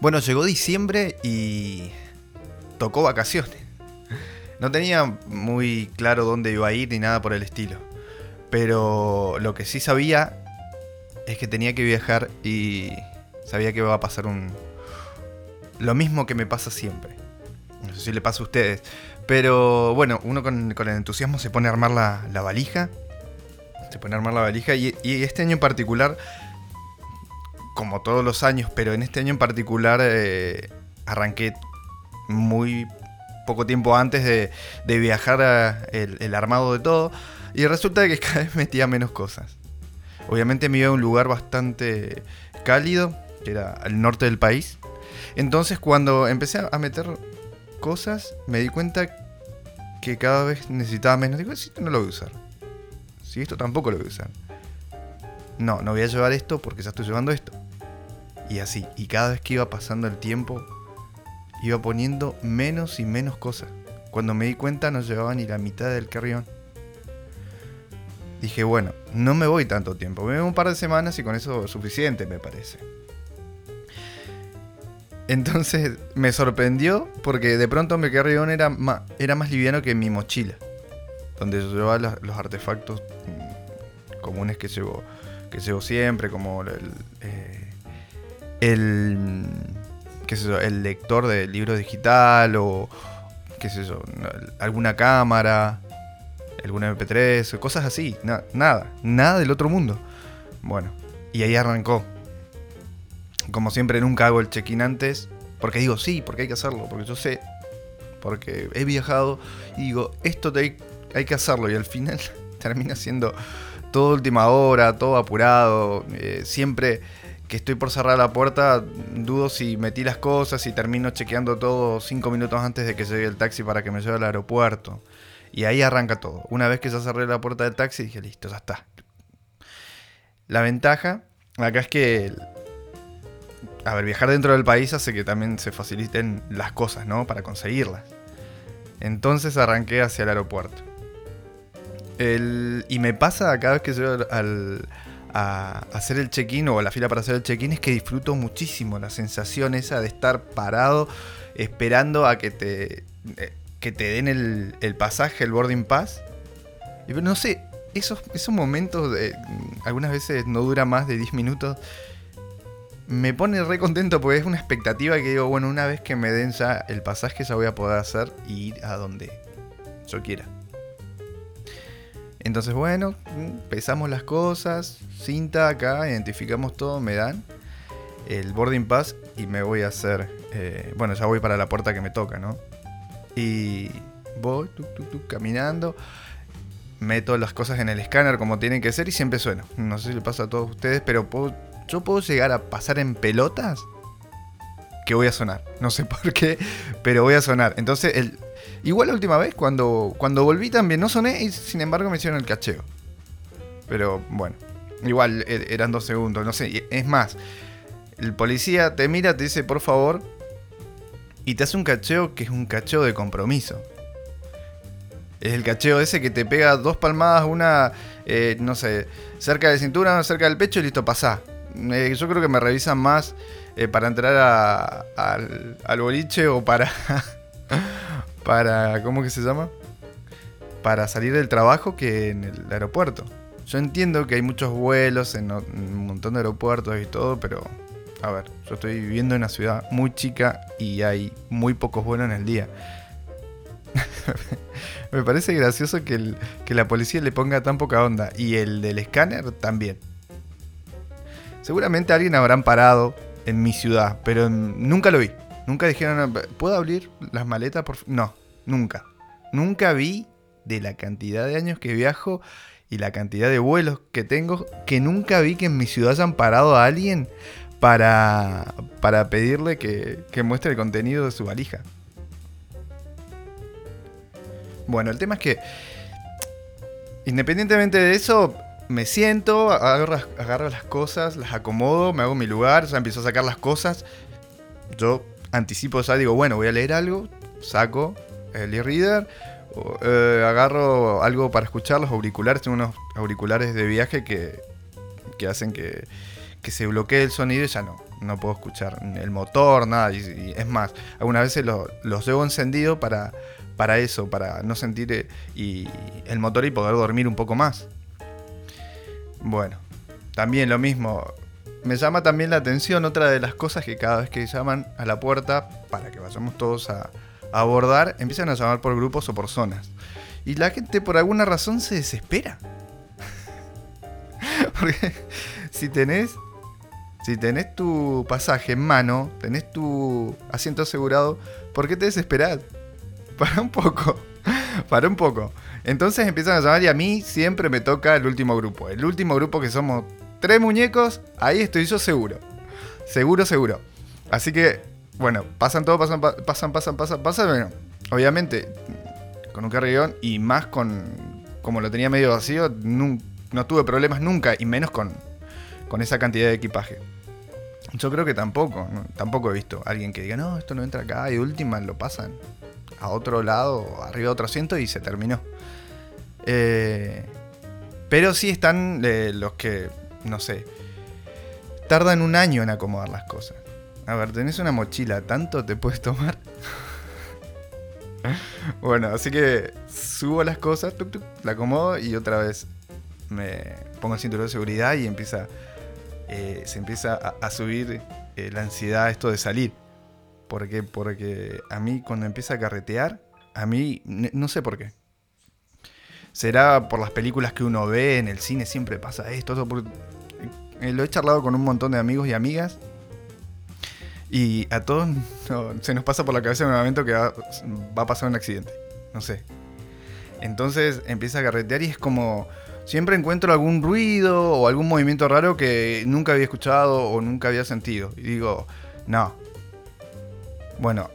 Bueno, llegó diciembre y tocó vacaciones. No tenía muy claro dónde iba a ir ni nada por el estilo. Pero lo que sí sabía es que tenía que viajar y sabía que iba a pasar un... Lo mismo que me pasa siempre. No sé si le pasa a ustedes. Pero bueno, uno con, el entusiasmo se pone a armar la, valija. Se pone a armar la valija y, este año en particular, como todos los años, pero en este año en particular eh, arranqué muy poco tiempo antes de, viajar el, armado de todo. Y resulta que cada vez metía menos cosas. Obviamente me iba a un lugar bastante cálido, que era al norte del país. Entonces cuando empecé a meter cosas, me di cuenta que cada vez necesitaba menos. Digo, si esto no lo voy a usar. Si esto tampoco lo voy a usar. No, no voy a llevar esto porque ya estoy llevando esto. Y así. Y cada vez que iba pasando el tiempo, iba poniendo menos y menos cosas. Cuando me di cuenta no llevaba ni la mitad del carrión. Dije, bueno, no me voy tanto tiempo. Me voy un par de semanas y con eso es suficiente, me parece. Entonces me sorprendió porque de pronto mi carrión era más, era más liviano que mi mochila, donde yo llevaba los, artefactos mm, comunes que llevo, que llevo siempre, como el, eh, el, qué sé yo, el lector de libro digital o qué sé yo, alguna cámara, algún MP3, cosas así, nada, nada del otro mundo. Bueno, y ahí arrancó como siempre, nunca hago el check-in antes. Porque digo, sí, porque hay que hacerlo. Porque yo sé. Porque he viajado y digo, esto hay, hay que hacerlo. Y al final termina siendo todo última hora, todo apurado. Eh, siempre que estoy por cerrar la puerta, dudo si metí las cosas y termino chequeando todo cinco minutos antes de que llegue el taxi para que me lleve al aeropuerto. Y ahí arranca todo. Una vez que ya cerré la puerta del taxi, dije, listo, ya está. La ventaja acá es que a ver, viajar dentro del país hace que también se faciliten las cosas, ¿no? Para conseguirlas. Entonces arranqué hacia el aeropuerto. y me pasa cada vez que yo al, a hacer el check-in o la fila para hacer el check-in es que disfruto muchísimo la sensación esa de estar parado esperando a que te, eh, que te den el, pasaje, el boarding pass. Y no sé, esos, esos momentos de, algunas veces no dura más de 10 minutos me pone re contento porque es una expectativa que digo, bueno, una vez que me den ya el pasaje ya voy a poder hacer y ir a donde yo quiera. Entonces, bueno, pesamos las cosas, cinta acá, identificamos todo, me dan el boarding pass y me voy a hacer, eh, bueno, ya voy para la puerta que me toca, ¿no? Y voy caminando, meto las cosas en el escáner como tienen que ser y siempre sueno. No sé si le pasa a todos ustedes, pero puedo yo puedo llegar a pasar en pelotas que voy a sonar. No sé por qué, pero voy a sonar. Entonces, el, igual la última vez, cuando, cuando volví también no soné y sin embargo me hicieron el cacheo. Pero bueno, igual e, eran dos segundos, no sé. Es más, el policía te mira, te dice por favor y te hace un cacheo que es un cacheo de compromiso. Es el cacheo ese que te pega dos palmadas, una, eh, no sé, cerca de cintura, una cerca del pecho y listo, pasá. Eh, yo creo que me revisan más eh, para entrar al, boliche o para. para. ¿Cómo que se llama? Para salir del trabajo que en el aeropuerto. Yo entiendo que hay muchos vuelos en, un montón de aeropuertos y todo, pero. A ver, yo estoy viviendo en una ciudad muy chica y hay muy pocos vuelos en el día. me parece gracioso que, la policía le ponga tan poca onda y el del escáner también. Seguramente alguien habrán parado en mi ciudad, pero nunca lo vi. Nunca dijeron, ¿puedo abrir las maletas? Por no, nunca. Nunca vi de la cantidad de años que viajo y la cantidad de vuelos que tengo, que nunca vi que en mi ciudad hayan parado a alguien para, para pedirle que, que muestre el contenido de su valija. Bueno, el tema es que, independientemente de eso, me siento, agarro, las cosas, las acomodo, me hago mi lugar, o sea, empiezo a sacar las cosas. Yo anticipo, sea, digo, bueno, voy a leer algo, saco el e-reader, eh, agarro algo para escuchar, los auriculares, tengo unos auriculares de viaje que, que hacen que, que se bloquee el sonido y ya no. no puedo escuchar el motor, nada. Y, es más, algunas veces los llevo encendido para, para eso, para no sentir eh, y el motor y poder dormir un poco más. Bueno, también lo mismo. Me llama también la atención otra de las cosas que cada vez que llaman a la puerta para que vayamos todos a, a abordar, empiezan a llamar por grupos o por zonas. Y la gente por alguna razón se desespera. Porque si tenés si tenés tu pasaje en mano, tenés tu asiento asegurado, ¿por qué te desesperás? Para un poco. Para un poco. Entonces empiezan a llamar y a mí siempre me toca el último grupo. El último grupo que somos tres muñecos, ahí estoy yo seguro. Seguro, seguro. Así que, bueno, pasan todo, pasan, pasan, pasan, pasan, pasan. Obviamente, con un carrillón y más con, como lo tenía medio vacío, no, tuve problemas nunca y menos con, con esa cantidad de equipaje. Yo creo que tampoco, tampoco he visto a alguien que diga, no, esto no entra acá y última lo pasan a otro lado, arriba de otro asiento y se terminó. Eh, pero sí están eh, los que, no sé, tardan un año en acomodar las cosas. A ver, tenés una mochila, ¿tanto te puedes tomar? bueno, así que subo las cosas, la acomodo y otra vez me pongo el cinturón de seguridad y empieza eh, se empieza a, subir eh, la ansiedad esto de salir. ¿Por qué? Porque a mí cuando empieza a carretear, a mí no sé por qué. Será por las películas que uno ve en el cine, siempre pasa esto. Eh, lo he charlado con un montón de amigos y amigas. Y a todos se nos pasa por la cabeza en un momento que va, va a pasar un accidente. No sé. Entonces empieza a carretear y es como siempre encuentro algún ruido o algún movimiento raro que nunca había escuchado o nunca había sentido. Y digo, no. Bueno,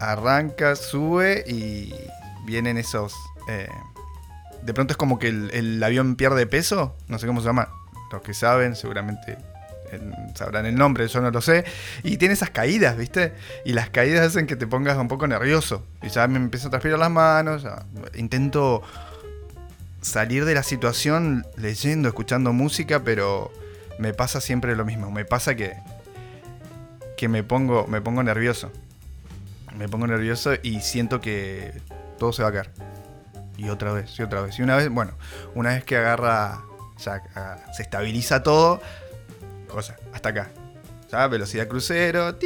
arranca, sube y vienen esos... Eh, de pronto es como que el, avión pierde peso, no sé cómo se llama. Los que saben seguramente sabrán el nombre, yo no lo sé. Y tiene esas caídas, ¿viste? Y las caídas hacen que te pongas un poco nervioso. Y ya me empiezo a transpirar las manos, intento salir de la situación leyendo, escuchando música, pero me pasa siempre lo mismo. Me pasa que, que me, pongo, me pongo nervioso. Me pongo nervioso y siento que todo se va a caer. Y otra vez, y otra vez. Y una vez, bueno, una vez que agarra, ya se estabiliza todo, cosa, hasta acá. Ya, velocidad crucero,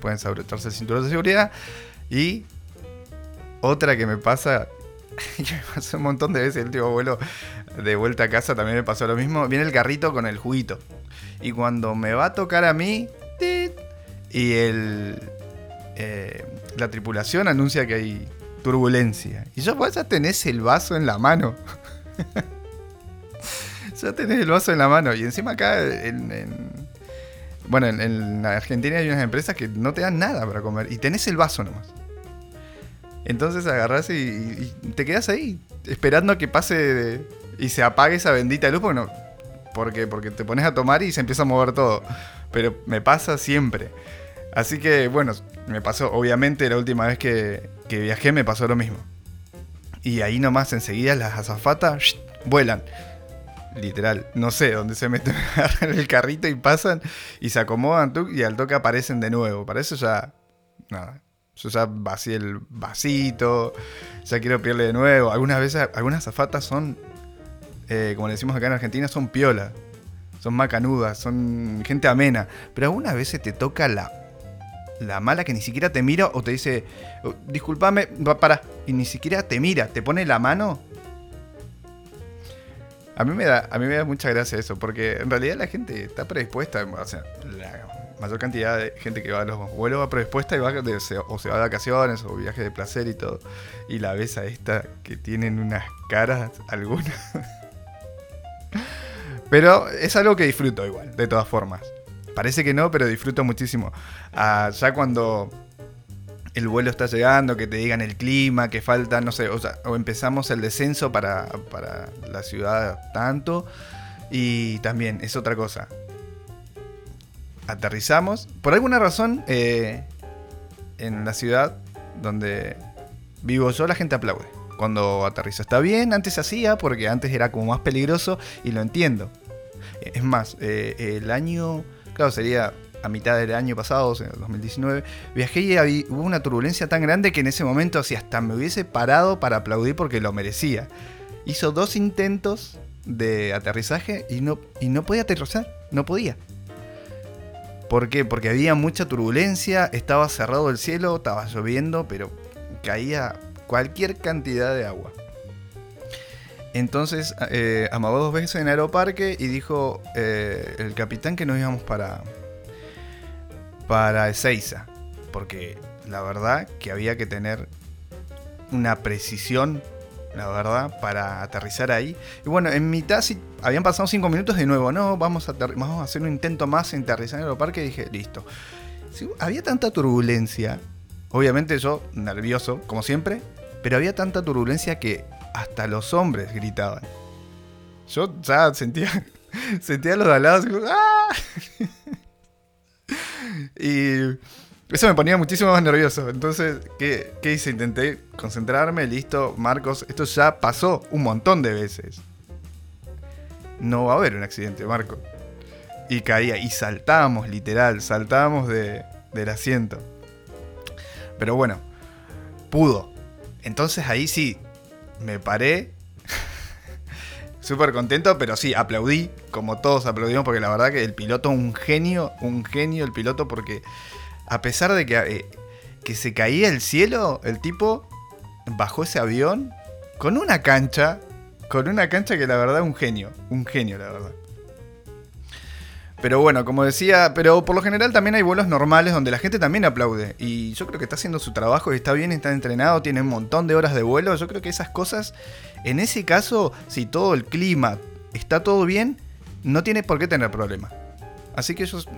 pueden abrotarse el cinturón de seguridad. Y otra que me pasa que me pasó un montón de veces el último vuelo de vuelta a casa también me pasó lo mismo. Viene el carrito con el juguito. Y cuando me va a tocar a mí, y el, eh, la tripulación anuncia que hay turbulencia. Y yo, pues ya tenés el vaso en la mano. ya tenés el vaso en la mano. Y encima acá en, bueno, en, en, Argentina hay unas empresas que no te dan nada para comer. Y tenés el vaso nomás. Entonces agarras y, te quedas ahí, esperando que pase y se apague esa bendita luz, porque, porque, porque te pones a tomar y se empieza a mover todo. Pero me pasa siempre. Así que, bueno, me pasó, obviamente, la última vez que, viajé me pasó lo mismo. Y ahí nomás enseguida las azafatas vuelan. Literal, no sé dónde se meten en el carrito y pasan y se acomodan y al toque aparecen de nuevo. Para eso ya, nada, yo ya vacié el vasito, ya quiero pedirle de nuevo. Algunas veces, algunas zafatas son, eh, como decimos acá en Argentina, son piola. Son macanudas, son gente amena. Pero algunas veces te toca la, la mala que ni siquiera te mira o te dice, oh, discúlpame, para. Y ni siquiera te mira, te pone la mano. A mí me da, a mí me da mucha gracia eso, porque en realidad la gente está predispuesta, o sea, la mayor cantidad de gente que va a los vuelos va predispuesta y va o se va de vacaciones o viaje de placer y todo. Y la ves a esta que tienen unas caras algunas. pero es algo que disfruto igual, de todas formas. Parece que no, pero disfruto muchísimo. Ah, ya cuando el vuelo está llegando, que te digan el clima, que falta, no sé, o, sea, o empezamos el descenso para, para la ciudad tanto. Y también es otra cosa aterrizamos. Por alguna razón, eh, en la ciudad donde vivo yo, la gente aplaude. Cuando aterriza está bien, antes hacía porque antes era como más peligroso y lo entiendo. Es más, eh, el año, claro, sería a mitad del año pasado, en el 2019, viajé y hubo una turbulencia tan grande que en ese momento así hasta me hubiese parado para aplaudir porque lo merecía. Hizo dos intentos de aterrizaje y no, y no podía aterrizar, no podía. ¿Por qué? Porque había mucha turbulencia, estaba cerrado el cielo, estaba lloviendo, pero caía cualquier cantidad de agua. Entonces eh, amagó dos veces en Aeroparque y dijo eh, el capitán que nos íbamos para, para Ezeiza. Porque la verdad que había que tener una precisión, la verdad, para aterrizar ahí. Y bueno, en mitad si habían pasado cinco minutos de nuevo, no, vamos a, hacer un intento más en aterrizar en Aeroparque y dije, listo. había tanta turbulencia, obviamente yo nervioso, como siempre, pero había tanta turbulencia que hasta los hombres gritaban. Yo ya sentía, sentía los alados ¡ah! Y eso me ponía muchísimo más nervioso. Entonces, ¿qué, ¿qué, hice? Intenté concentrarme, listo, Marcos, esto ya pasó un montón de veces. No va a haber un accidente, Marco. Y caía, y saltábamos, literal, saltábamos de, del asiento. Pero bueno, pudo. Entonces ahí sí, me paré. Súper contento, pero sí, aplaudí, como todos aplaudimos, porque la verdad que el piloto, un genio, un genio el piloto, porque a pesar de que, eh, que se caía el cielo, el tipo bajó ese avión con una cancha, con una cancha que la verdad un genio, un genio la verdad. Pero bueno, como decía, pero por lo general también hay vuelos normales donde la gente también aplaude. Y yo creo que está haciendo su trabajo y está bien, está entrenado, tiene un montón de horas de vuelo. Yo creo que esas cosas, en ese caso, si todo el clima está todo bien, no tiene por qué tener problema. Así que ellos...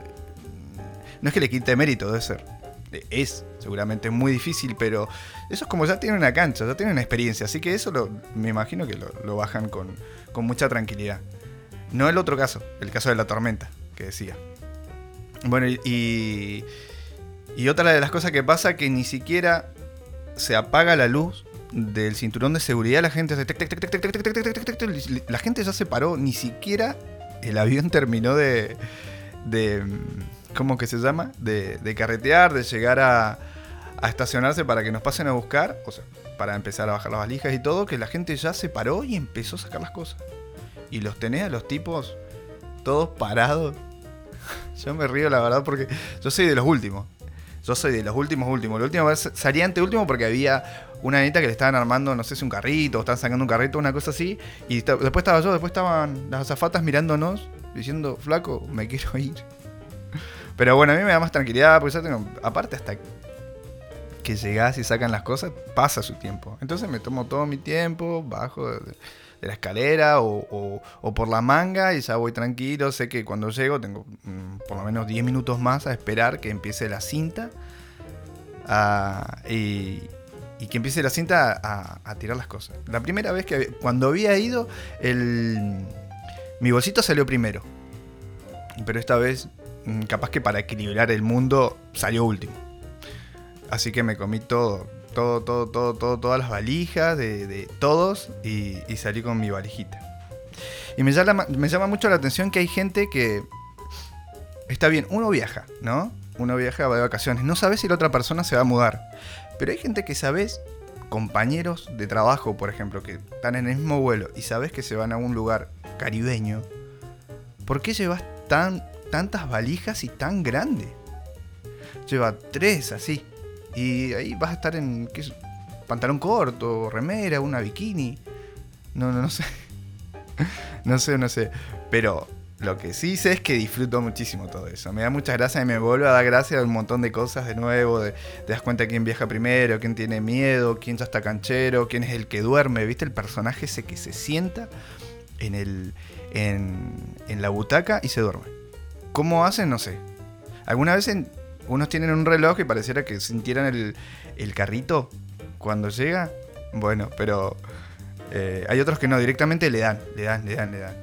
No es que le quite mérito, debe ser. Es seguramente muy difícil, pero eso es como ya tienen una cancha, ya tienen una experiencia. Así que eso lo, me imagino que lo, lo bajan con, con mucha tranquilidad. No el otro caso, el caso de la tormenta que decía. Bueno, y, y otra de las cosas que pasa que ni siquiera se apaga la luz del cinturón de seguridad, la gente la gente ya se paró, ni siquiera el avión terminó de, de ¿cómo que se llama? De, de carretear, de llegar a, a, estacionarse para que nos pasen a buscar, o sea, para empezar a bajar las valijas y todo, que la gente ya se paró y empezó a sacar las cosas. Y los tenés a los tipos todos parados yo me río, la verdad, porque yo soy de los últimos. Yo soy de los últimos, últimos. La última vez salí ante último porque había una neta que le estaban armando, no sé si un carrito, o estaban sacando un carrito, una cosa así. Y después estaba yo, después estaban las azafatas mirándonos, diciendo, flaco, me quiero ir. Pero bueno, a mí me da más tranquilidad, porque aparte hasta que llegás y sacan las cosas, pasa su tiempo. Entonces me tomo todo mi tiempo, bajo de la escalera o, por la manga y ya voy tranquilo. Sé que cuando llego tengo mm, por lo menos 10 minutos más a esperar que empiece la cinta y, que empiece la cinta a, tirar las cosas. La primera vez que cuando había ido, el, mi bolsito salió primero. Pero esta vez, mm, capaz que para equilibrar el mundo, salió último. Así que me comí todo todo, todo, todo, todo, todas las valijas de, todos y, salí con mi valijita. Y me llama, me llama mucho la atención que hay gente que está bien, uno viaja, ¿no? Uno viaja, va de vacaciones, no sabes si la otra persona se va a mudar. Pero hay gente que sabes, compañeros de trabajo, por ejemplo, que están en el mismo vuelo y sabes que se van a un lugar caribeño. ¿Por qué llevas tan, tantas valijas y tan grande? Lleva tres así. Y ahí vas a estar en ¿qué es? pantalón corto, remera, una bikini. No, no, no sé. no sé, no sé. Pero lo que sí sé es que disfruto muchísimo todo eso. Me da muchas gracias y me vuelve a dar gracias a un montón de cosas de nuevo. te das cuenta quién viaja primero, quién tiene miedo, quién ya está canchero, quién es el que duerme. ¿Viste el personaje ese que se sienta en, el, en, en la butaca y se duerme? ¿Cómo hacen? No sé. Alguna vez en, unos tienen un reloj y pareciera que sintieran el, carrito cuando llega. Bueno, pero eh, hay otros que no, directamente le dan, le dan, le dan, le dan.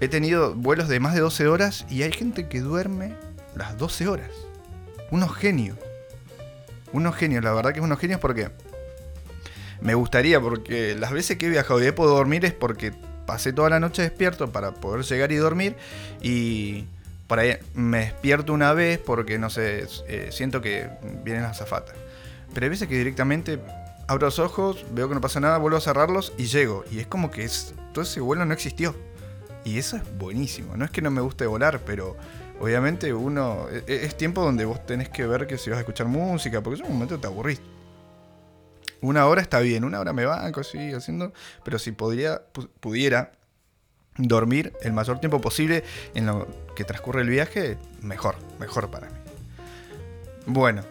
He tenido vuelos de más de 12 horas y hay gente que duerme las 12 horas. Unos genios. Unos genios, la verdad que es unos genios porque me gustaría, porque las veces que he viajado y he podido dormir es porque pasé toda la noche despierto para poder llegar y dormir y por ahí me despierto una vez porque, no sé, eh, siento que vienen las azafatas. Pero hay veces que directamente abro los ojos, veo que no pasa nada, vuelvo a cerrarlos y llego. Y es como que es, todo ese vuelo no existió. Y eso es buenísimo. No es que no me guste volar, pero obviamente uno. e- e- Es tiempo donde vos tenés que ver que si vas a escuchar música, porque en un momento te aburrís. Una hora está bien, una hora me banco así haciendo, pero si podría, pu- pudiera dormir el mayor tiempo posible en lo que transcurre el viaje, mejor, mejor para mí. Bueno,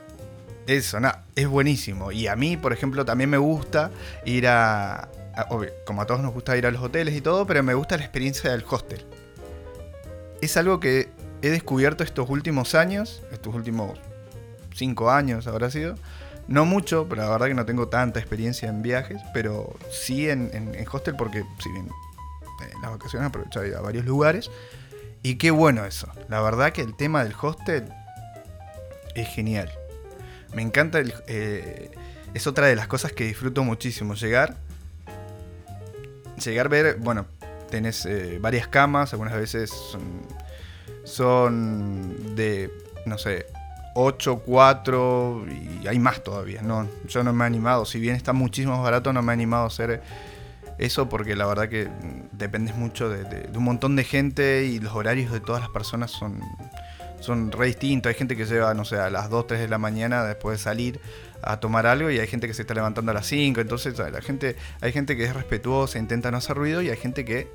eso, nada, es buenísimo. Y a mí, por ejemplo, también me gusta ir a, a- como a todos nos gusta ir a los hoteles y todo, pero me gusta la experiencia del hostel. Es algo que he descubierto estos últimos años, estos últimos cinco años habrá sido. No mucho, pero la verdad que no tengo tanta experiencia en viajes, pero sí en, en- en hostel porque si bien en las vacaciones aprovecho ir a varios lugares. Y qué bueno eso. La verdad que el tema del hostel es genial. Me encanta, el, eh, es otra de las cosas que disfruto muchísimo. Llegar, llegar, ver, bueno, tenés eh, varias camas, algunas veces son, son de, no sé, 8, 4 y hay más todavía. No, yo no me he animado, si bien está muchísimo más barato, no me he animado a hacer eso porque la verdad que mm, dependes mucho de, un montón de gente y los horarios de todas las personas son, son re distintos. Hay gente que lleva, no sé, a las 2, 3 de la mañana después de salir a tomar algo y hay gente que se está levantando a las 5. Entonces la gente, hay gente que es respetuosa, intenta no hacer ruido y hay gente que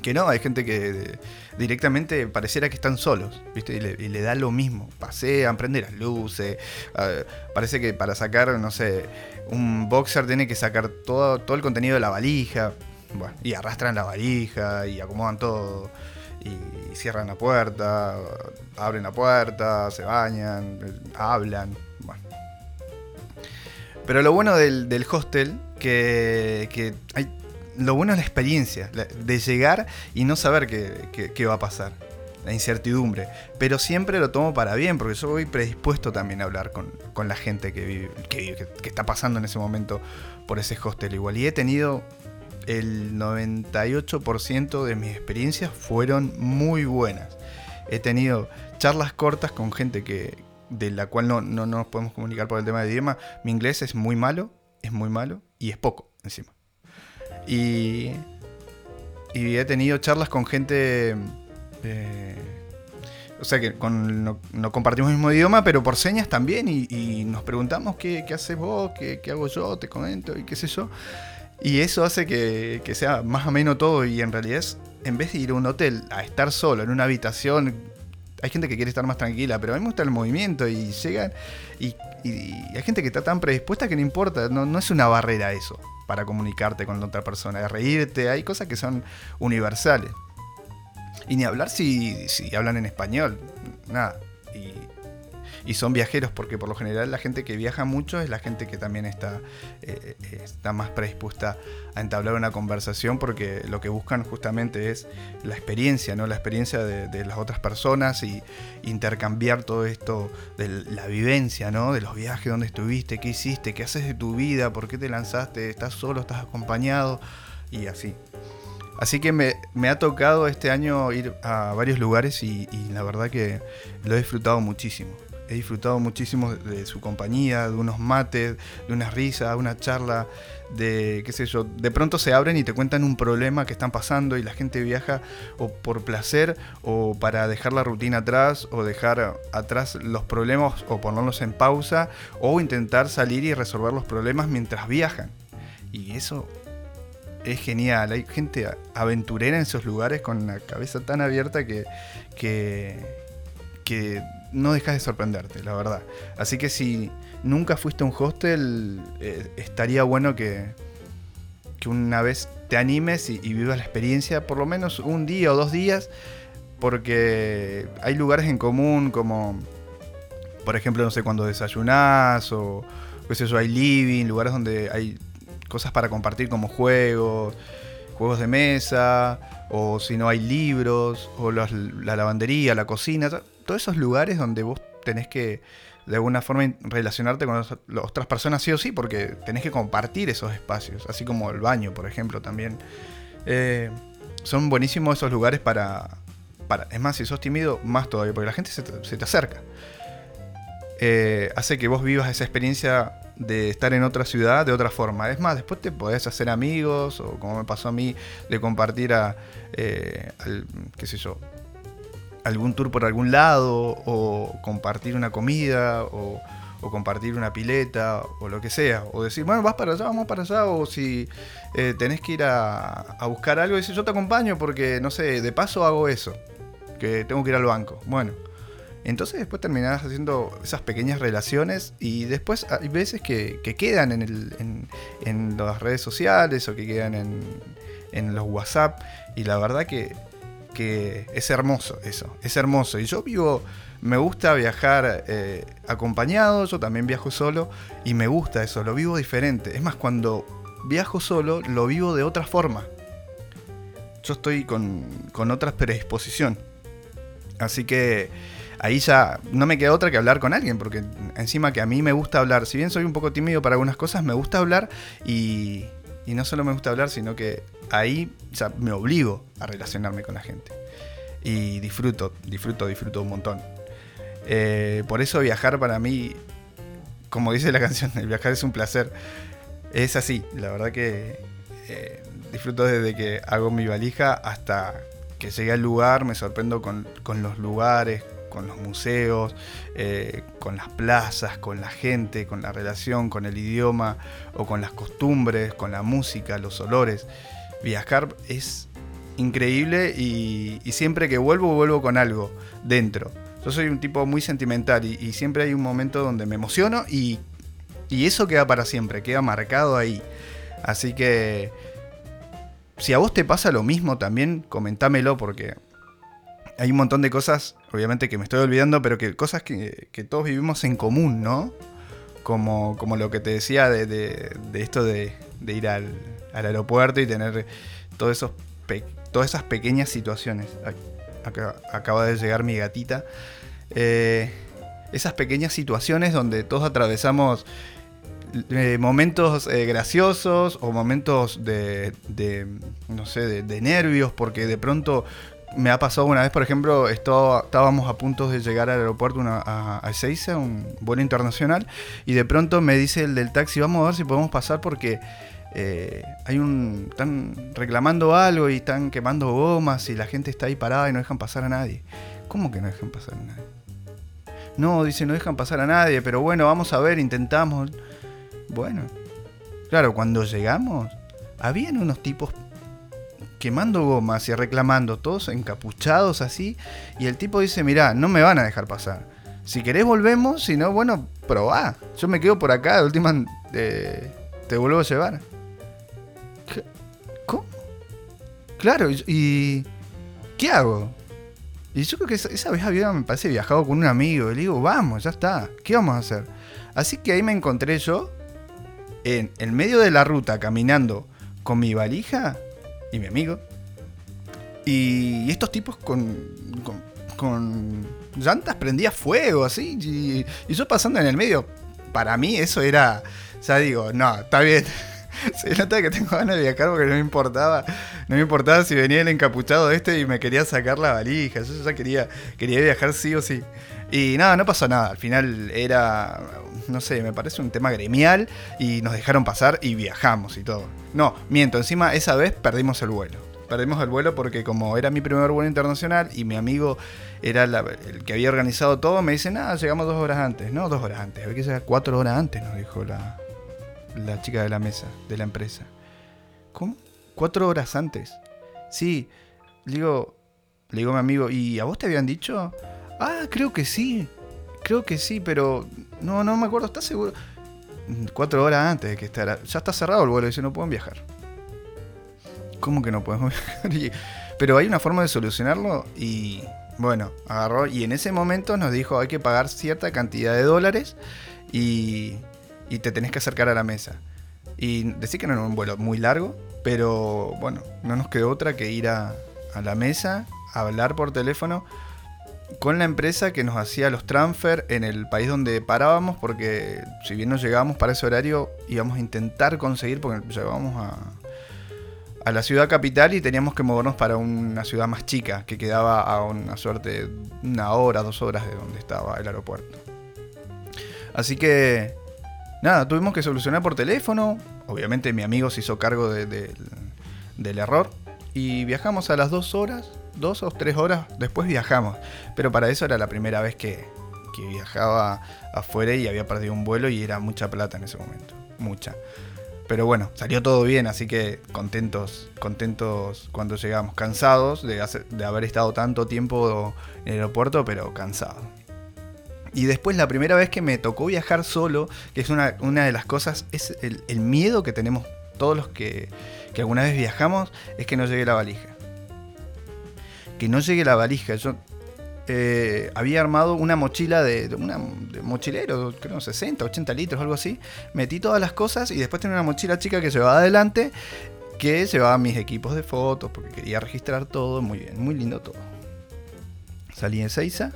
que no, hay gente que eh, directamente pareciera que están solos, ¿viste? Y le, y le da lo mismo. Pasean, prenden las luces. eh, parece que para sacar, no sé, un boxer tiene que sacar todo, todo el contenido de la valija. Bueno, y arrastran la valija y acomodan todo. Y cierran la puerta, abren la puerta, se bañan, eh, hablan. Bueno. Pero lo bueno del, del hostel, que, que hay lo bueno es la experiencia, de llegar y no saber qué, va a pasar. La incertidumbre. Pero siempre lo tomo para bien, porque yo voy predispuesto también a hablar con, la gente que vive, que, está pasando en ese momento por ese hostel igual. Y he tenido el 98% de mis experiencias fueron muy buenas. He tenido charlas cortas con gente que de la cual no, no nos podemos comunicar por el tema de idioma. Mi inglés es muy malo, es muy malo y es poco encima. Y, y he tenido charlas con gente. eh, o sea que no, no compartimos el mismo idioma, pero por señas también. Y, nos preguntamos qué, qué haces vos, qué, qué hago yo, te comento y qué sé yo. Y eso hace que, que sea más ameno todo. Y en realidad en vez de ir a un hotel a estar solo en una habitación, hay gente que quiere estar más tranquila, pero a mí me gusta el movimiento y llegan. Y, y hay gente que está tan predispuesta que no importa, no, no es una barrera eso para comunicarte con otra persona, de reírte, hay cosas que son universales. Y ni hablar si, si hablan en español, nada. Y, y son viajeros, porque por lo general la gente que viaja mucho es la gente que también está, eh, eh, está más predispuesta a entablar una conversación, porque lo que buscan justamente es la experiencia, ¿no? La experiencia de, las otras personas y intercambiar todo esto de la vivencia, ¿no? De los viajes, dónde estuviste, qué hiciste, qué haces de tu vida, por qué te lanzaste, estás solo, estás acompañado y así. Así que me, me ha tocado este año ir a varios lugares y la verdad que lo he disfrutado muchísimo. He disfrutado muchísimo de, su compañía, de unos mates, de unas risas, una charla, de qué sé yo. De pronto se abren y te cuentan un problema que están pasando y la gente viaja o por placer o para dejar la rutina atrás o dejar atrás los problemas o ponerlos en pausa o intentar salir y resolver los problemas mientras viajan. Y eso es genial. Hay gente aventurera en esos lugares con la cabeza tan abierta que, que, que no dejas de sorprenderte, la verdad. Así que si nunca fuiste a un hostel, eh, estaría bueno que, que una vez te animes y, vivas la experiencia, por lo menos un día o dos días, porque hay lugares en común como, por ejemplo, no sé, cuando desayunás o qué sé yo, hay living, lugares donde hay cosas para compartir como juegos, juegos de mesa, o si no hay libros, o la lavandería, la cocina, todos esos lugares donde vos tenés que de alguna forma relacionarte con otras personas sí o sí, porque tenés que compartir esos espacios, así como el baño, por ejemplo, también. Eh, son buenísimos esos lugares para, para, es más, si sos tímido, más todavía, porque la gente se te, acerca. Eh, hace que vos vivas esa experiencia de estar en otra ciudad de otra forma. Es más, después te podés hacer amigos, o como me pasó a mí, de compartir a, eh, qué sé yo, algún tour por algún lado, o compartir una comida, o, compartir una pileta, o lo que sea. O decir, bueno, vas para allá, vamos para allá, o si eh, tenés que ir a, a buscar algo, decir, yo te acompaño porque, no sé, de paso hago eso, que tengo que ir al banco. Bueno entonces después terminás haciendo esas pequeñas relaciones y después hay veces que, quedan en, las redes sociales o que quedan en, los WhatsApp y la verdad que, es hermoso eso, es hermoso. Y yo vivo, me gusta viajar eh, acompañado, yo también viajo solo y me gusta eso, lo vivo diferente. Es más, cuando viajo solo lo vivo de otra forma. Yo estoy con, con otra predisposición. Así que ahí ya no me queda otra que hablar con alguien, porque encima que a mí me gusta hablar, si bien soy un poco tímido para algunas cosas, me gusta hablar y, no solo me gusta hablar, sino que ahí ya me obligo a relacionarme con la gente. Y disfruto, disfruto, disfruto un montón. Eh, por eso viajar para mí, como dice la canción, el viajar es un placer. Es así, la verdad que eh, disfruto desde que hago mi valija hasta que llegué al lugar, me sorprendo con, con los lugares, con los museos, eh, con las plazas, con la gente, con la relación, con el idioma o con las costumbres, con la música, los olores. Viajar es increíble y, siempre que vuelvo, vuelvo con algo dentro. Yo soy un tipo muy sentimental y, siempre hay un momento donde me emociono y, y eso queda para siempre, queda marcado ahí. Así que si a vos te pasa lo mismo también, comentámelo porque hay un montón de cosas, obviamente que me estoy olvidando, pero que cosas que, todos vivimos en común, ¿no? Como, como lo que te decía de, esto de, ir al, aeropuerto y tener todos esos todas esas pequeñas situaciones. acaba de llegar mi gatita. Eh, esas pequeñas situaciones donde todos atravesamos eh, momentos eh, graciosos o momentos de, no sé, de, nervios, porque de pronto me ha pasado una vez, por ejemplo, estábamos a punto de llegar al aeropuerto a, a un vuelo internacional, y de pronto me dice el del taxi, vamos a ver si podemos pasar porque eh, hay un están reclamando algo y están quemando gomas y la gente está ahí parada y no dejan pasar a nadie. ¿Cómo que no dejan pasar a nadie? No, dice, no dejan pasar a nadie, pero bueno, vamos a ver, intentamos. Bueno, claro, cuando llegamos, habían unos tipos quemando gomas y reclamando, todos encapuchados así. Y el tipo dice, mirá, no me van a dejar pasar. Si querés volvemos, si no, bueno, probá. Yo me quedo por acá, de última eh, te vuelvo a llevar. Claro, y... ¿Qué hago? Y yo creo que esa, vez había, me parece, viajado con un amigo. Y le digo, vamos, ya está. ¿Qué vamos a hacer? Así que ahí me encontré yo, en el medio de la ruta, caminando con mi valija, y mi amigo. Y estos tipos con, con, llantas prendía fuego, así. Y, yo pasando en el medio, para mí eso era, ya digo, no, está bien. Se nota que tengo ganas de viajar porque no me importaba. No me importaba si venía el encapuchado este y me quería sacar la valija. Yo ya quería, quería viajar sí o sí. Y nada, no pasó nada. Al final era, no sé, me parece un tema gremial y nos dejaron pasar y viajamos y todo. No, miento, encima esa vez perdimos el vuelo. Perdimos el vuelo porque como era mi primer vuelo internacional y mi amigo era el que había organizado todo, me dice, nada, llegamos dos horas antes. No, dos horas antes, hay que llegar cuatro horas antes, nos dijo la, la chica de la mesa, de la empresa. ¿Cómo? ¿Cuatro horas antes? Sí, le digo, le digo a mi amigo, ¿y a vos te habían dicho? Ah, creo que sí. Creo que sí, pero no, no me acuerdo. ¿Estás seguro? Cuatro horas antes de que estará. Ya está cerrado el vuelo. Dice, no pueden viajar. ¿Cómo que no podemos viajar? pero hay una forma de solucionarlo y bueno, agarró y en ese momento nos dijo hay que pagar cierta cantidad de dólares y, y te tenés que acercar a la mesa. Y decir que no era un vuelo muy largo, pero bueno, no nos quedó otra que ir a, a la mesa, hablar por teléfono con la empresa que nos hacía los transfer en el país donde parábamos, porque si bien no llegábamos para ese horario, íbamos a intentar conseguir, porque llegábamos a, a la ciudad capital y teníamos que movernos para una ciudad más chica, que quedaba a una suerte, una hora, dos horas de donde estaba el aeropuerto. Así que, nada, tuvimos que solucionar por teléfono. Obviamente mi amigo se hizo cargo del error. Y viajamos a las dos horas, dos o tres horas después viajamos. Pero para eso era la primera vez que, que viajaba afuera y había perdido un vuelo y era mucha plata en ese momento. Mucha. Pero bueno, salió todo bien, así que contentos, contentos cuando llegamos, cansados de, de haber estado tanto tiempo en el aeropuerto, pero cansados. Y después la primera vez que me tocó viajar solo, que es una, de las cosas, es el, miedo que tenemos todos los que, que, alguna vez viajamos, es que no llegue la valija. Que no llegue la valija. Yo eh, había armado una mochila de, una, mochilero, creo 60, 80 litros, algo así. Metí todas las cosas y después tenía una mochila chica que llevaba adelante, que llevaba mis equipos de fotos, porque quería registrar todo, muy bien, muy lindo todo. Salí en Seiza.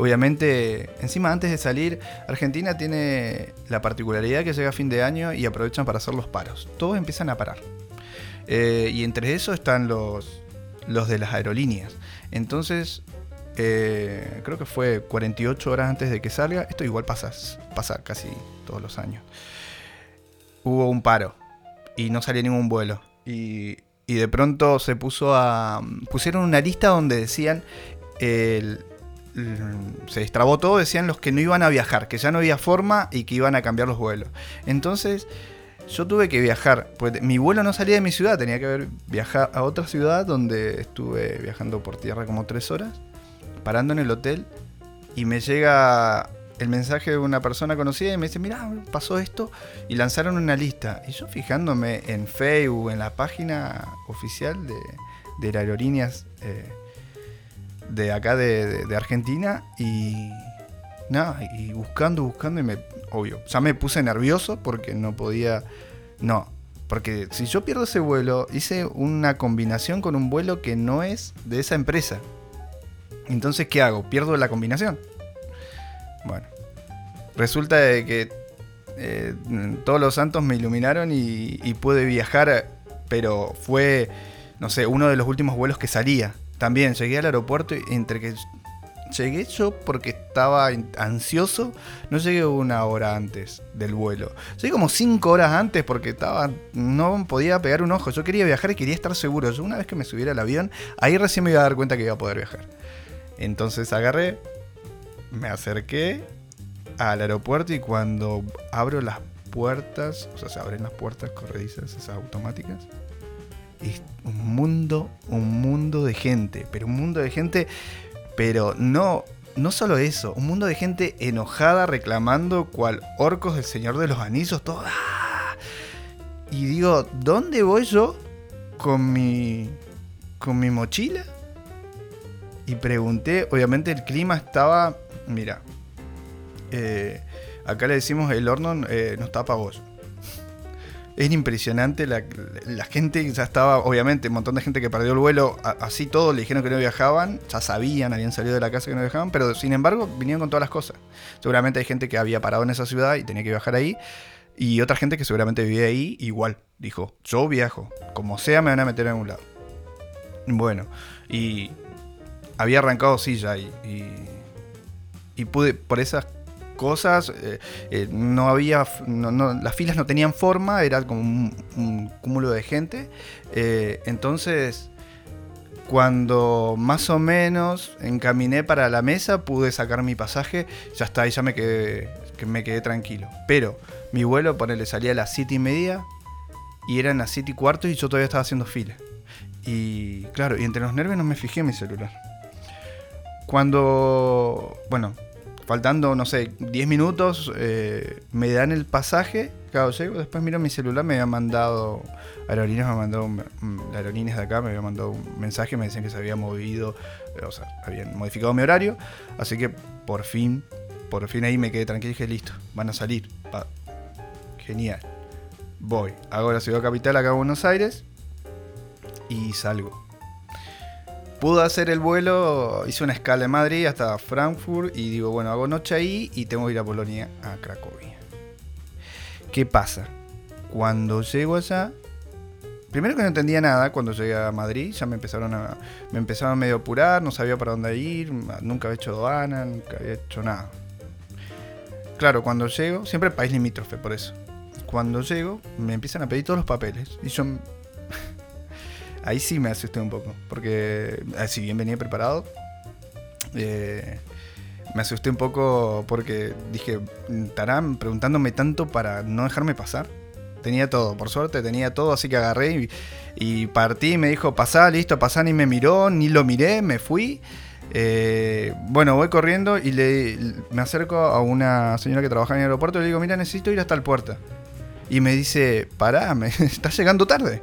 Obviamente, encima antes de salir, Argentina tiene la particularidad que llega a fin de año y aprovechan para hacer los paros. Todos empiezan a parar. Eh, y entre eso están los, los de las aerolíneas. Entonces eh, creo que fue 48 horas antes de que salga. Esto igual pasa, pasa casi todos los años. Hubo un paro y no salía ningún vuelo. Y, de pronto se puso a. Pusieron una lista donde decían. Se destrabó todo, decían los que no iban a viajar, que ya no había forma y que iban a cambiar los vuelos. Entonces yo tuve que viajar, pues mi vuelo no salía de mi ciudad, tenía que viajar a otra ciudad donde estuve viajando por tierra como tres horas parando en el hotel y me llega el mensaje de una persona conocida y me dice, mira, pasó esto y lanzaron una lista. Y yo fijándome en Facebook, en la página oficial de, de aerolíneas eh, de acá de, Argentina y nada, y buscando, buscando y me, obvio, ya me puse nervioso porque no podía, no, porque si yo pierdo ese vuelo, hice una combinación con un vuelo que no es de esa empresa. Entonces, ¿qué hago? ¿Pierdo la combinación? Bueno, resulta de que eh, todos los santos me iluminaron y, pude viajar, pero fue, no sé, uno de los últimos vuelos que salía. También llegué al aeropuerto y entre que llegué yo porque estaba ansioso, no llegué una hora antes del vuelo. Llegué como cinco horas antes porque estaba, no podía pegar un ojo. Yo quería viajar y quería estar seguro. Yo una vez que me subiera al avión, ahí recién me iba a dar cuenta que iba a poder viajar. Entonces agarré, me acerqué al aeropuerto y cuando abro las puertas, o sea, se abren las puertas corredizas, esas automáticas, un mundo, un mundo de gente, pero un mundo de gente, pero no, no solo eso, un mundo de gente enojada reclamando cual orcos del Señor de los Anillos, todo. ¡ah! Y digo, ¿dónde voy yo con mi, con mi mochila? y pregunté, obviamente el clima estaba, mira, eh, acá le decimos el horno eh, no está vos. Es impresionante, la, gente ya estaba, obviamente, un montón de gente que perdió el vuelo, así todo, le dijeron que no viajaban, ya sabían, habían salido de la casa que no viajaban, pero sin embargo vinieron con todas las cosas. Seguramente hay gente que había parado en esa ciudad y tenía que viajar ahí, y otra gente que seguramente vivía ahí igual, dijo, yo viajo, como sea me van a meter en un lado. Bueno, y había arrancado silla y, y, pude, por esas cosas, eh, eh, no había, las filas no tenían forma, era como un, cúmulo de gente. Eh, entonces, cuando más o menos encaminé para la mesa, pude sacar mi pasaje, ya está, ahí ya me quedé, me quedé tranquilo. Pero mi vuelo, ponele, salía a las 7 y media y eran las 7 y cuarto y yo todavía estaba haciendo fila. Y claro, y entre los nervios no me fijé en mi celular. Cuando, bueno, faltando, no sé, 10 minutos, eh, me dan el pasaje. Claro, llego, después miro mi celular, me había mandado, Aerolíneas me mandó, mm, Aerolíneas de acá me había mandado un mensaje, me decían que se había movido, eh, o sea, habían modificado mi horario. Así que por fin, por fin ahí me quedé tranquilo y dije, listo, van a salir. Genial. Voy, hago la ciudad capital acá en Buenos Aires y salgo pude hacer el vuelo, hice una escala en Madrid hasta Frankfurt y digo, bueno, hago noche ahí y tengo que ir a Polonia, a Cracovia. ¿Qué pasa? Cuando llego allá, Primero que no entendía nada cuando llegué a Madrid, ya me empezaron a. me empezaron a medio apurar, no sabía para dónde ir, nunca había hecho aduana, nunca había hecho nada. Claro, cuando llego, siempre país limítrofe por eso. Cuando llego, me empiezan a pedir todos los papeles. Y yo. Ahí sí me asusté un poco. Porque eh, si bien venía preparado, eh, me asusté un poco porque dije, estarán preguntándome tanto para no dejarme pasar. Tenía todo, por suerte tenía todo, así que agarré y, partí. Me dijo, pasá, listo, pasá, ni me miró, ni lo miré, me fui. Eh, bueno, voy corriendo y le, me acerco a una señora que trabaja en el aeropuerto y le digo, mira, necesito ir hasta el puerto. Y me dice, pará, me estás llegando tarde.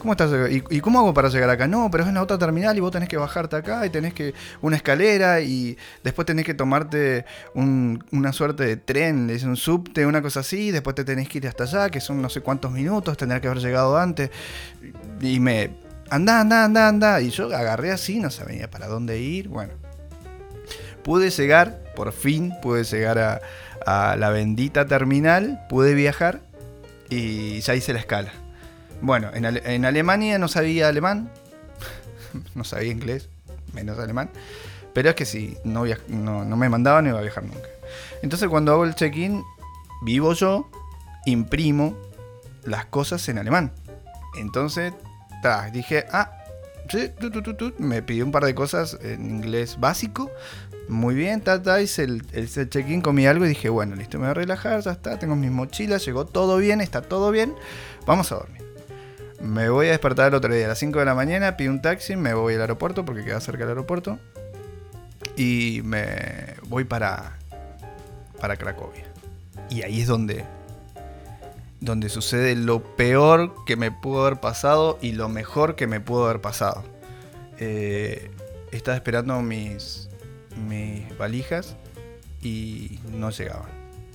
¿Cómo estás? ¿Y, cómo hago para llegar acá? No, pero es en la otra terminal y vos tenés que bajarte acá y tenés que una escalera y después tenés que tomarte una suerte de tren, es un subte, una cosa así, y después te tenés que ir hasta allá, que son no sé cuántos minutos, tendrás que haber llegado antes. Y me... Anda, anda, anda, anda. Y yo agarré así, no sabía para dónde ir. Bueno. Pude llegar, por fin pude llegar a la bendita terminal, pude viajar y ya hice la escala. Bueno, en, Alemania no sabía alemán, no sabía inglés, menos alemán, pero es que si no, no, me mandaba no iba a viajar nunca. Entonces cuando hago el check-in, vivo yo, imprimo las cosas en alemán. Entonces, dije, ah, me pidió un par de cosas en inglés básico. Muy bien, ta, hice el, el check-in, comí algo y dije, bueno, listo, me voy a relajar, ya está, tengo mis mochilas, llegó todo bien, está todo bien, vamos a dormir. Me voy a despertar el otro día a las 5 de la mañana, pido un taxi, me voy al aeropuerto porque queda cerca del aeropuerto. Y me voy para, para Cracovia. Y ahí es donde, donde sucede lo peor que me pudo haber pasado y lo mejor que me pudo haber pasado. Eh, estaba esperando mis, mis valijas y no llegaban.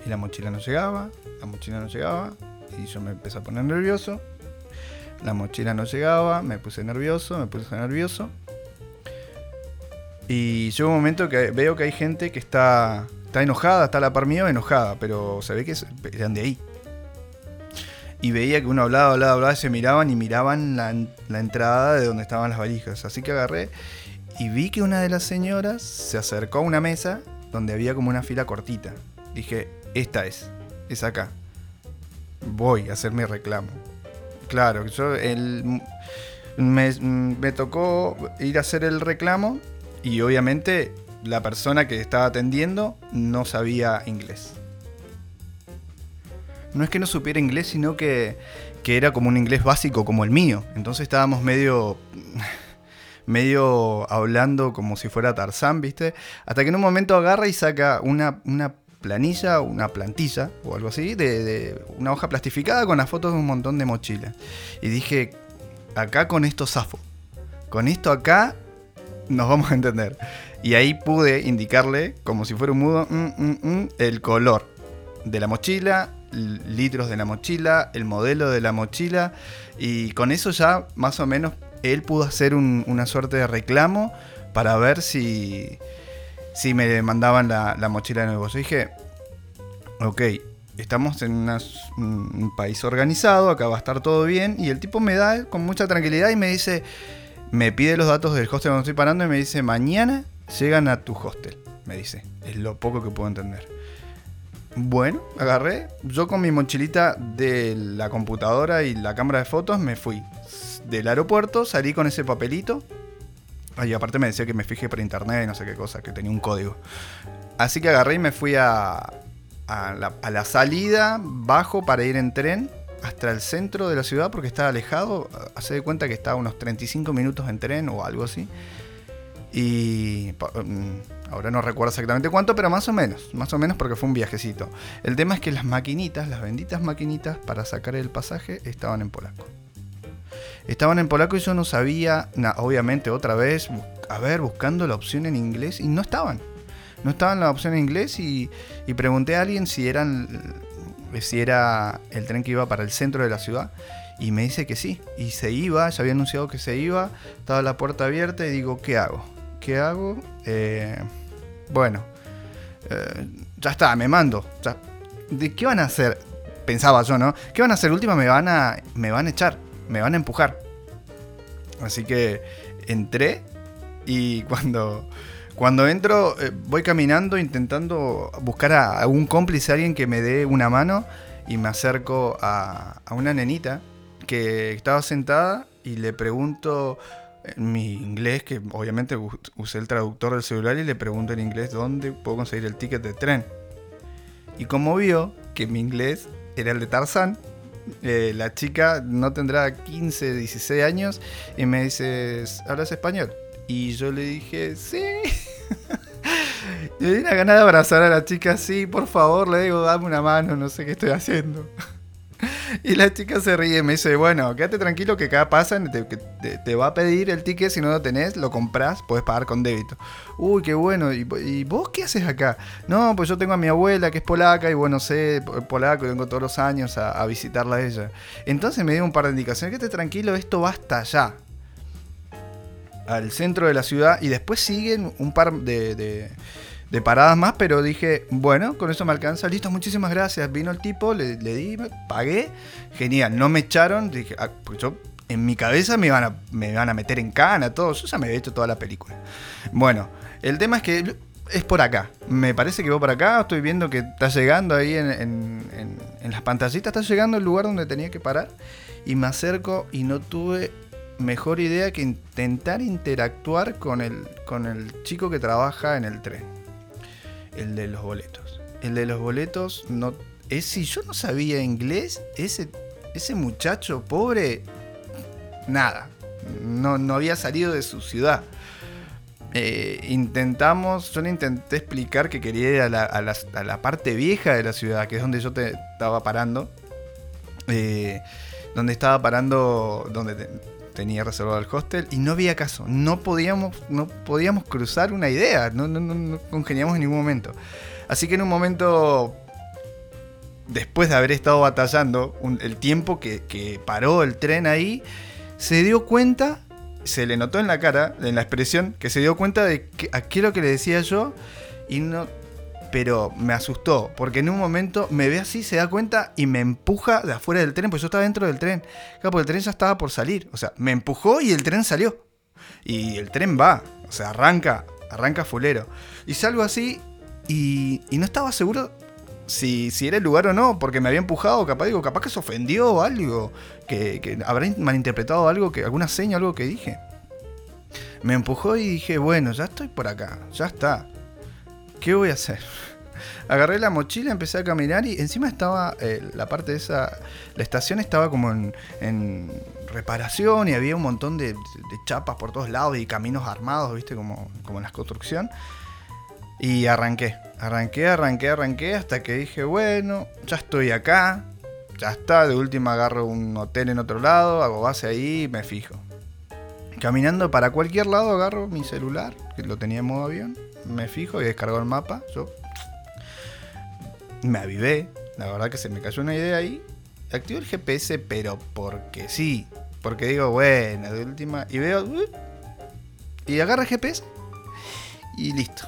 Y la mochila no llegaba, la mochila no llegaba. Y yo me empecé a poner nervioso la mochila no llegaba, me puse nervioso, me puse nervioso. Y llega un momento que veo que hay gente que está, está enojada, está a la par mío enojada, pero se ve que eran de ahí. Y veía que uno hablaba, hablaba, hablaba, y se miraban y miraban la, la entrada de donde estaban las valijas. Así que agarré y vi que una de las señoras se acercó a una mesa donde había como una fila cortita. Dije, esta es, es acá. Voy a hacer mi reclamo. Claro, yo el, me, tocó ir a hacer el reclamo y obviamente la persona que estaba atendiendo no sabía inglés. No es que no supiera inglés, sino que, que era como un inglés básico como el mío. Entonces estábamos medio medio hablando como si fuera Tarzán, ¿viste? Hasta que en un momento agarra y saca una, una planilla, una plantilla o algo así, de, una hoja plastificada con las fotos de un montón de mochilas. Y dije, acá con esto zafo. Con esto acá nos vamos a entender. Y ahí pude indicarle, como si fuera un mudo, mm, mm, mm, el color de la mochila, litros de la mochila, el modelo de la mochila. Y con eso ya más o menos él pudo hacer una suerte de reclamo para ver si si me mandaban la, mochila de nuevo. Yo dije, ok, estamos en un país organizado, acá va a estar todo bien. Y el tipo me da con mucha tranquilidad y me dice, me pide los datos del hostel donde estoy parando y me dice, mañana llegan a tu hostel. Me dice, es lo poco que puedo entender. Bueno, agarré, yo con mi mochilita de la computadora y la cámara de fotos me fui del aeropuerto, salí con ese papelito y aparte me decía que me fijé por internet y no sé qué cosa, que tenía un código. Así que agarré y me fui a, a, la, salida, bajo para ir en tren hasta el centro de la ciudad porque estaba alejado. Hace de cuenta que estaba unos 35 minutos en tren o algo así. Y mm, ahora no recuerdo exactamente cuánto, pero más o menos, más o menos porque fue un viajecito. El tema es que las maquinitas, las benditas maquinitas para sacar el pasaje estaban en polaco. Estaban en polaco y yo no sabía, obviamente otra vez, a ver, buscando la opción en inglés y no estaban. No estaban la opción en inglés y, pregunté a alguien si, eran, si era el tren que iba para el centro de la ciudad y me dice que sí. Y se iba, ya había anunciado que se iba, estaba la puerta abierta y digo, ¿qué hago? ¿Qué hago? Eh, bueno, eh, ya está, me mando. ¿De qué van a hacer? Pensaba yo, ¿no? ¿Qué van a hacer? Última me van a, me van a echar me van a empujar. Así que entré y cuando, cuando entro eh, voy caminando intentando buscar a algún cómplice, alguien que me dé una mano y me acerco a, a una nenita que estaba sentada y le pregunto en mi inglés, que obviamente usé el traductor del celular y le pregunto en inglés dónde puedo conseguir el ticket de tren. Y como vio que mi inglés era el de Tarzán, eh, la chica no tendrá 15, 16 años y me dice, ¿hablas español? Y yo le dije, sí. me di una gana de abrazar a la chica, sí, por favor, le digo, dame una mano, no sé qué estoy haciendo. Y la chica se ríe y me dice, bueno, quédate tranquilo que cada pasa te, te, va a pedir el ticket, si no lo tenés, lo compras, puedes pagar con débito. Uy, qué bueno, ¿Y, vos qué haces acá? No, pues yo tengo a mi abuela que es polaca y bueno, sé polaco y vengo todos los años a, visitarla a ella. Entonces me dio un par de indicaciones, quédate tranquilo, esto va hasta allá. Al centro de la ciudad y después siguen un par de de paradas más, pero dije, bueno, con eso me alcanza, listo, muchísimas gracias. Vino el tipo, le, di, pagué, genial, no me echaron, dije, ah, pues yo en mi cabeza me iban, a, me van a meter en cana, todo, yo ya me había hecho toda la película. Bueno, el tema es que es por acá, me parece que voy por acá, estoy viendo que está llegando ahí en, en, en las pantallitas, está llegando el lugar donde tenía que parar. Y me acerco y no tuve mejor idea que intentar interactuar con el, con el chico que trabaja en el tren el de los boletos. El de los boletos no es si yo no sabía inglés, ese ese muchacho pobre nada, no, no había salido de su ciudad. Eh, intentamos, yo le intenté explicar que quería ir a la, a, la, parte vieja de la ciudad, que es donde yo te estaba parando. Eh, donde estaba parando, donde tenía reservado el hostel y no había caso. No podíamos, no podíamos cruzar una idea, no, no, congeniamos en ningún momento. Así que en un momento, después de haber estado batallando, el tiempo que, paró el tren ahí, se dio cuenta, se le notó en la cara, en la expresión, que se dio cuenta de que, qué es lo que le decía yo y no pero me asustó, porque en un momento me ve así, se da cuenta y me empuja de afuera del tren, pues yo estaba dentro del tren. Claro, porque el tren ya estaba por salir. O sea, me empujó y el tren salió. Y el tren va, o sea, arranca, arranca fulero. Y salgo así y, no estaba seguro si, si, era el lugar o no, porque me había empujado, capaz digo, capaz que se ofendió algo, que, que habrá malinterpretado algo, que alguna seña, algo que dije. Me empujó y dije, bueno, ya estoy por acá, ya está. ¿Qué voy a hacer? Agarré la mochila, empecé a caminar y encima estaba eh, la parte de esa. La estación estaba como en, reparación y había un montón de, chapas por todos lados y caminos armados, ¿viste? Como, como en la construcción. Y arranqué, arranqué, arranqué, arranqué hasta que dije, bueno, ya estoy acá, ya está, de última agarro un hotel en otro lado, hago base ahí y me fijo. Caminando para cualquier lado agarro mi celular, que lo tenía en modo avión, me fijo y descargo el mapa. Yo me avivé, la verdad que se me cayó una idea ahí. Activo el GPS, pero porque sí. Porque digo, bueno, de última. Y veo. Y agarro el GPS. Y listo.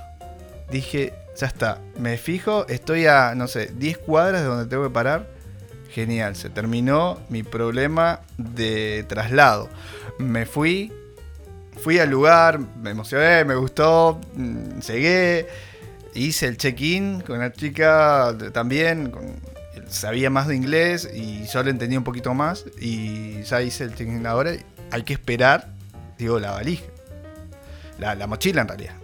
Dije, ya está. Me fijo, estoy a, no sé, 10 cuadras de donde tengo que parar. Genial, se terminó mi problema de traslado. Me fui, fui al lugar, me emocioné, me gustó, mm, llegué, hice el check-in con la chica también, sabía más de inglés y yo le entendí un poquito más y ya hice el check-in ahora. Hay que esperar, digo, la valija, la, la mochila en realidad.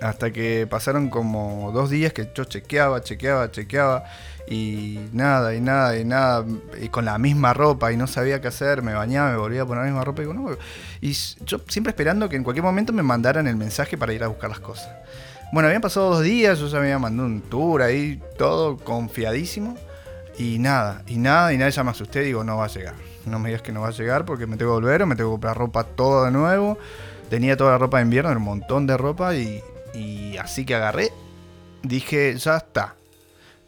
Hasta que pasaron como dos días que yo chequeaba, chequeaba, chequeaba y nada, y nada, y nada, y con la misma ropa y no sabía qué hacer, me bañaba, me volvía a poner la misma ropa y no, y yo siempre esperando que en cualquier momento me mandaran el mensaje para ir a buscar las cosas. Bueno, habían pasado dos días, yo ya me había mandado un tour ahí, todo confiadísimo, y nada, y nada, y nada, ya me asusté, digo, no va a llegar, no me digas que no va a llegar porque me tengo que volver me tengo que comprar ropa todo de nuevo, tenía toda la ropa de invierno, un montón de ropa, y, y así que agarré, dije, ya está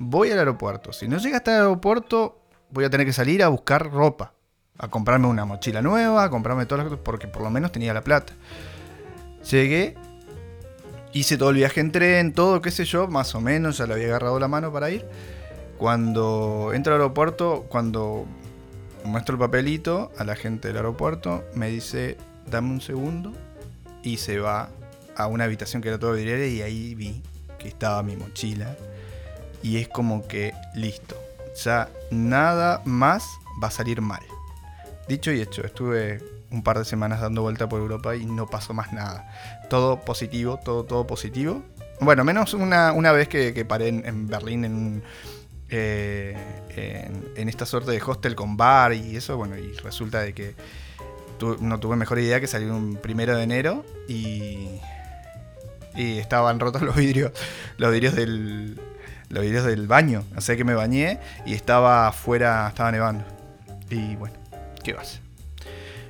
voy al aeropuerto. Si no llega hasta el aeropuerto, voy a tener que salir a buscar ropa. A comprarme una mochila nueva, a comprarme todas las cosas, porque por lo menos tenía la plata. Llegué, hice todo el viaje en tren, todo, qué sé yo, más o menos, ya le había agarrado la mano para ir. Cuando entro al aeropuerto, cuando muestro el papelito a la gente del aeropuerto, me dice, dame un segundo, y se va a una habitación que era todo vidriera y ahí vi que estaba mi mochila. Y es como que listo, ya nada más va a salir mal. Dicho y hecho, estuve un par de semanas dando vuelta por Europa y no pasó más nada. Todo positivo, todo, todo positivo. Bueno, menos una, una vez que, paré en, Berlín en, eh, en, esta suerte de hostel con bar y eso, bueno, y resulta de que no tuve mejor idea que salir un primero de enero y, y estaban rotos los vidrios, los vidrios del, los vidrios del baño. O que me bañé y estaba afuera, estaba nevando. Y bueno, ¿qué vas?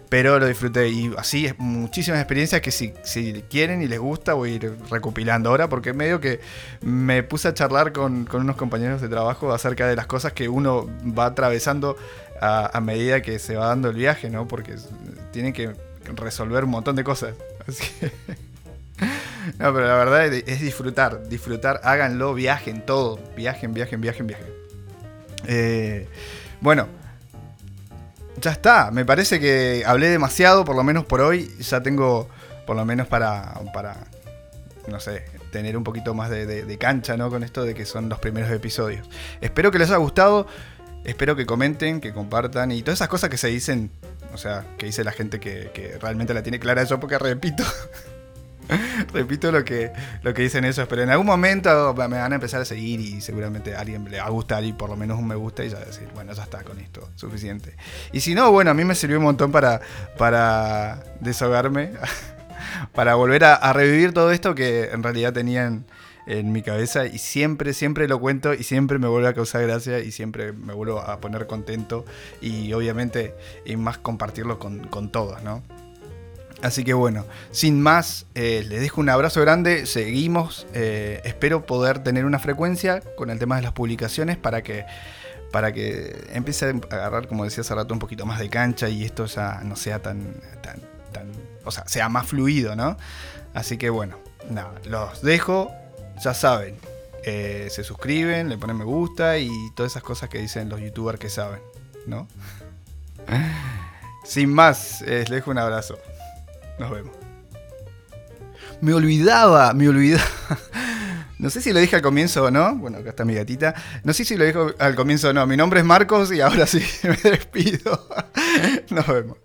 Pero lo disfruté y así es muchísimas experiencias que si, si, quieren y les gusta voy a ir recopilando ahora porque medio que me puse a charlar con, unos compañeros de trabajo acerca de las cosas que uno va atravesando a, medida que se va dando el viaje, ¿no? Porque tienen que resolver un montón de cosas. Así que... No, pero la verdad es disfrutar, disfrutar, háganlo, viajen todo, viajen, viajen, viajen, viajen. Eh, bueno, ya está, me parece que hablé demasiado, por lo menos por hoy, ya tengo, por lo menos para, para no sé, tener un poquito más de, cancha, ¿no? Con esto de que son los primeros episodios. Espero que les haya gustado, espero que comenten, que compartan y todas esas cosas que se dicen, o sea, que dice la gente que, que realmente la tiene clara. Eso, porque repito, Repito lo que, lo que dicen eso, pero en algún momento me van a empezar a seguir y seguramente a alguien le va a gustar y por lo menos un me gusta y ya bueno, ya está con esto, suficiente. Y si no, bueno, a mí me sirvió un montón para, para desahogarme, para volver a, revivir todo esto que en realidad tenían en mi cabeza y siempre, siempre lo cuento y siempre me vuelve a causar gracia y siempre me vuelvo a poner contento y obviamente y más compartirlo con, con todos, ¿no? Así que bueno, sin más, eh, les dejo un abrazo grande, seguimos, eh, espero poder tener una frecuencia con el tema de las publicaciones para que, para que empiece a agarrar, como decía hace rato, un poquito más de cancha y esto ya no sea tan, tan, tan, o sea, sea más fluido, ¿no? Así que bueno, nada, los dejo, ya saben, eh, se suscriben, le ponen me gusta y todas esas cosas que dicen los youtubers que saben, ¿no? Sin más, les dejo un abrazo. Nos vemos. Me olvidaba, me olvidaba. No sé si lo dije al comienzo o no. Bueno, acá está mi gatita. No sé si lo dije al comienzo o no. Mi nombre es Marcos y ahora sí me despido. Nos vemos.